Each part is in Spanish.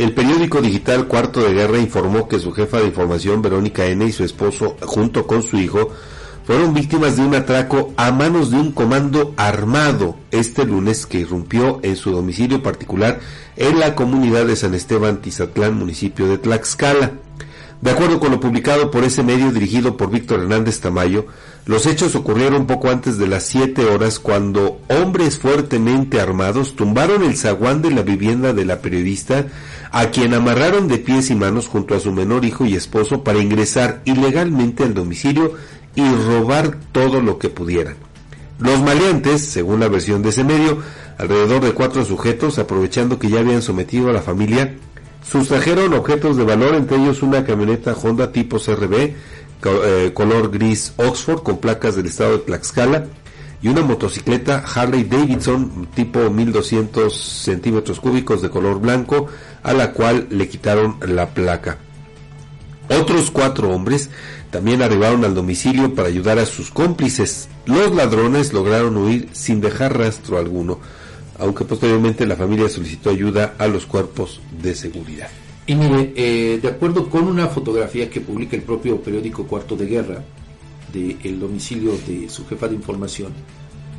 El periódico digital Cuarto de Guerra informó que su jefa de información, Verónica N., y su esposo, junto con su hijo, fueron víctimas de un atraco a manos de un comando armado este lunes que irrumpió en su domicilio particular en la comunidad de San Esteban Tizatlán, municipio de Tlaxcala. De acuerdo con lo publicado por ese medio dirigido por Víctor Hernández Tamayo, los hechos ocurrieron poco antes de las 7 horas cuando hombres fuertemente armados tumbaron el zaguán de la vivienda de la periodista, a quien amarraron de pies y manos junto a su menor hijo y esposo para ingresar ilegalmente al domicilio y robar todo lo que pudieran. Los maleantes, según la versión de ese medio, alrededor de cuatro sujetos, aprovechando que ya habían sometido a la familia, Sustrajeron objetos de valor, entre ellos una camioneta Honda tipo CRB, eh, color gris Oxford, con placas del estado de Tlaxcala, y una motocicleta Harley Davidson tipo 1200 centímetros cúbicos de color blanco, a la cual le quitaron la placa. Otros cuatro hombres también arribaron al domicilio para ayudar a sus cómplices. Los ladrones lograron huir sin dejar rastro alguno aunque posteriormente la familia solicitó ayuda a los cuerpos de seguridad. Y mire, eh, de acuerdo con una fotografía que publica el propio periódico Cuarto de Guerra del domicilio de su jefa de información,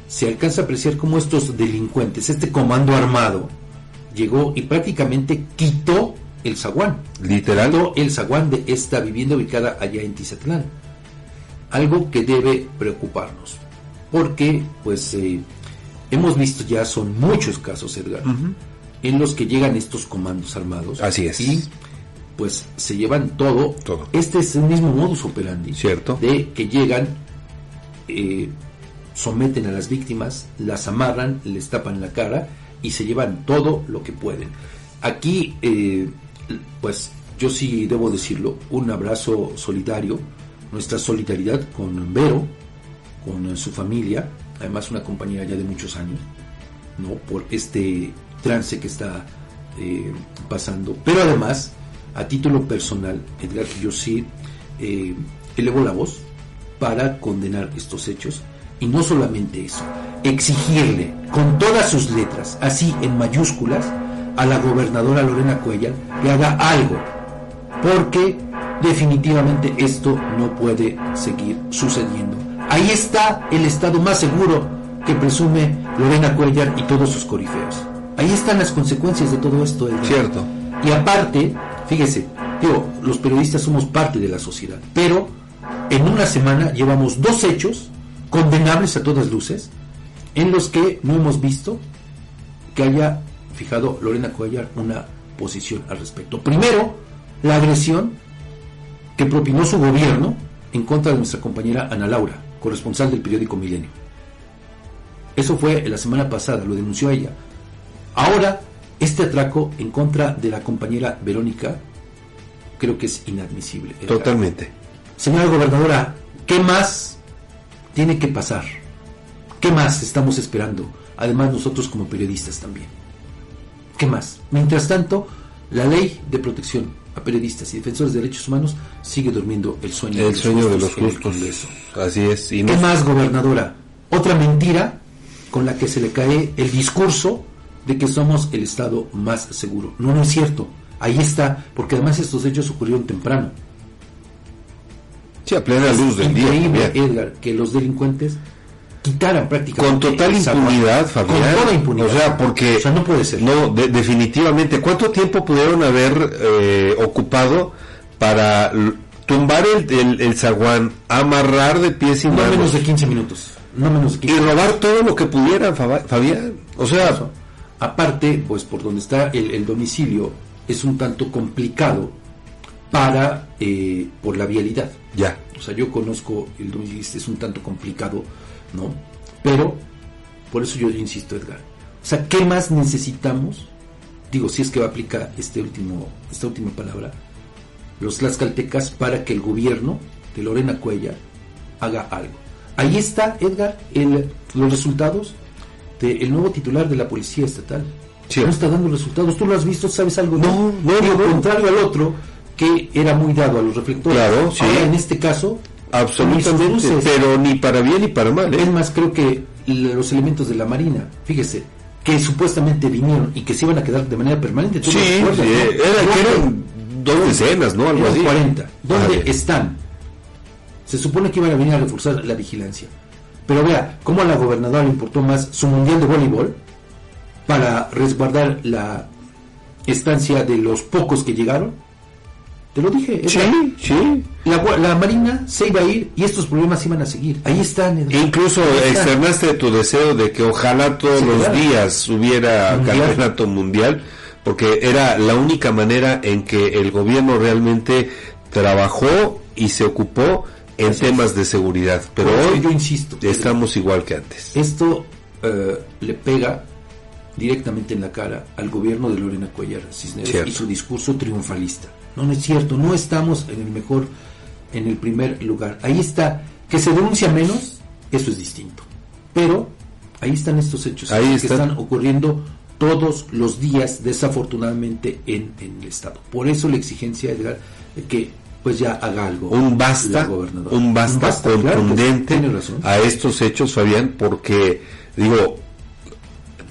se alcanza a apreciar cómo estos delincuentes, este comando armado, llegó y prácticamente quitó el zaguán. Literal. Quitó el zaguán de esta vivienda ubicada allá en Tizatlán. Algo que debe preocuparnos. Porque, pues, eh, hemos visto ya, son muchos casos, Edgar, en los que llegan estos comandos armados. Así es. Y pues se llevan todo. Todo. Este es el mismo modus operandi. Cierto. De que llegan, eh, someten a las víctimas, las amarran, les tapan la cara y se llevan todo lo que pueden. Aquí, eh, pues yo sí debo decirlo, un abrazo solidario, nuestra solidaridad con Vero, con su familia, además una compañera ya de muchos años, ¿no? Por este trance que está eh, pasando. Pero además, a título personal, Edgar, yo sí eh, elevo la voz para condenar estos hechos. Y no solamente eso, exigirle con todas sus letras, así en mayúsculas, a la gobernadora Lorena Cuellar que haga algo, porque definitivamente esto no puede seguir sucediendo Ahí está el estado más seguro que presume Lorena Cuellar y todos sus corifeos. Ahí están las consecuencias de todo esto. Cierto. Y aparte, fíjese, los periodistas somos parte de la sociedad, pero en una semana llevamos dos hechos condenables a todas luces en los que no hemos visto que haya fijado Lorena Cuellar una posición al respecto. Primero, la agresión que propinó su gobierno en contra de nuestra compañera Ana Laura corresponsal del periódico Milenio. Eso fue la semana pasada, lo denunció ella. Ahora, este atraco en contra de la compañera Verónica creo que es inadmisible. Totalmente. Señora gobernadora, ¿qué más tiene que pasar? ¿Qué más estamos esperando? Además nosotros como periodistas también. ¿Qué más? Mientras tanto, la ley de protección a periodistas y defensores de derechos humanos sigue durmiendo el sueño, el de, sueño los de los justos. Así es. ¿Qué más, gobernadora? Otra mentira con la que se le cae el discurso de que somos el Estado más seguro. No, no es cierto. Ahí está, porque además estos hechos ocurrieron temprano. Sí, a plena luz del día. Increíble, Edgar, que los delincuentes quitaran prácticamente. Con total impunidad, Fabián. Con toda impunidad. O sea, porque. O sea, no puede ser. No, definitivamente. ¿Cuánto tiempo pudieron haber eh, ocupado para tumbar el, el, zaguán, amarrar de pies y no manos? No menos de 15 minutos. No menos de 15 Y robar todo lo que pudieran, Fabián. O sea. Aparte, pues por donde está el, domicilio, es un tanto complicado para. Eh, por la vialidad. Ya. O sea, yo conozco el domicilio, es un tanto complicado ¿no? Pero, por eso yo insisto, Edgar. O sea, ¿qué más necesitamos? Digo, si es que va a aplicar este último, esta última palabra, los tlaxcaltecas para que el gobierno de Lorena Cuella haga algo. Ahí está, Edgar, el, los resultados del nuevo titular de la Policía Estatal. No está dando resultados. ¿Tú lo has visto? ¿Sabes algo? No, no, no, contrario al otro, que era muy dado a los reflectores. Claro, sí. Ahora, en este caso, Absolutamente, pero ni para bien ni para mal. ¿eh? Es más, creo que los elementos de la Marina, fíjese, que supuestamente vinieron y que se iban a quedar de manera permanente. ¿tú Sí, sí, no? era- que eran dos decenas, ¿no? Algo así. 40. ¿Dónde Vale. están? Se supone que iban a venir a reforzar la vigilancia. Pero vea, ¿cómo a la gobernadora le importó más su mundial de voleibol para resguardar la estancia de los pocos que llegaron? Te lo dije. Sí, sí. La, la Marina se iba a ir y estos problemas iban a seguir. Ahí están. Eduardo. Incluso Ahí están. externaste tu deseo de que ojalá todos Sí, los claro. días hubiera Mundial. campeonato mundial, porque era la única manera en que el gobierno realmente trabajó y se ocupó en temas de seguridad. Pero hoy yo insisto. estamos igual que antes. Esto eh, le pega directamente en la cara al gobierno de Lorena Cuellar Cisneros Cierto. y su discurso triunfalista. No, no es cierto, no estamos en el mejor, en el primer lugar. Ahí está, que se denuncia menos, eso es distinto. Pero ahí están estos hechos Ahí que están. están ocurriendo todos los días, desafortunadamente, en, en el Estado. Por eso la exigencia, Edgar, de que pues ya haga algo. un basta, un basta, contundente a estos hechos, Fabián, porque digo,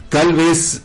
tal vez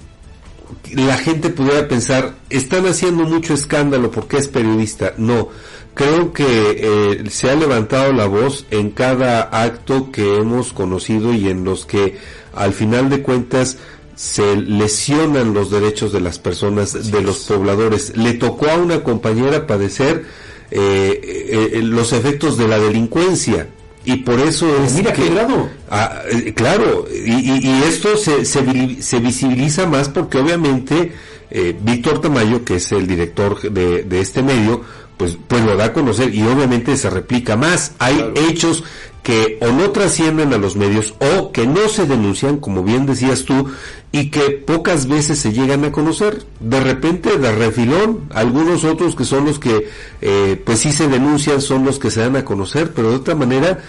la gente pudiera pensar, están haciendo mucho escándalo porque es periodista. No, creo que eh, se ha levantado la voz en cada acto que hemos conocido y en los que al final de cuentas se lesionan los derechos de las personas, de los pobladores. Le tocó a una compañera padecer eh, eh, eh, los efectos de la delincuencia. Y por eso es Mira que, qué grado. Ah, eh, claro, y, y- y esto se, se, se visibiliza más porque obviamente eh, Víctor Tamayo, que es el director de, de este medio, pues, pues lo da a conocer y obviamente se replica más. Hay Claro. hechos que o no trascienden a los medios o que no se denuncian, como bien decías tú, y que pocas veces se llegan a conocer. De repente, de refilón, algunos otros que son los que, eh, pues sí se denuncian, son los que se dan a conocer, pero de otra manera,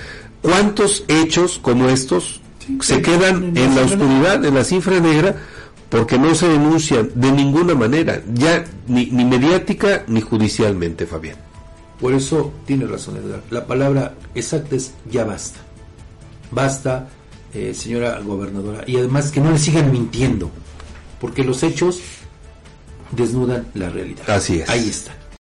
¿cuántos hechos como estos Sí, se quedan en en la la cifra oscuridad, en la cifra negra? Porque no se denuncian de ninguna manera, ya ni, ni mediática ni judicialmente, Fabián. Por eso tiene razón Edgar. La palabra exacta es ya basta. Basta, eh, señora gobernadora. Y además que no le sigan mintiendo. Porque los hechos desnudan la realidad. Así es. Ahí está.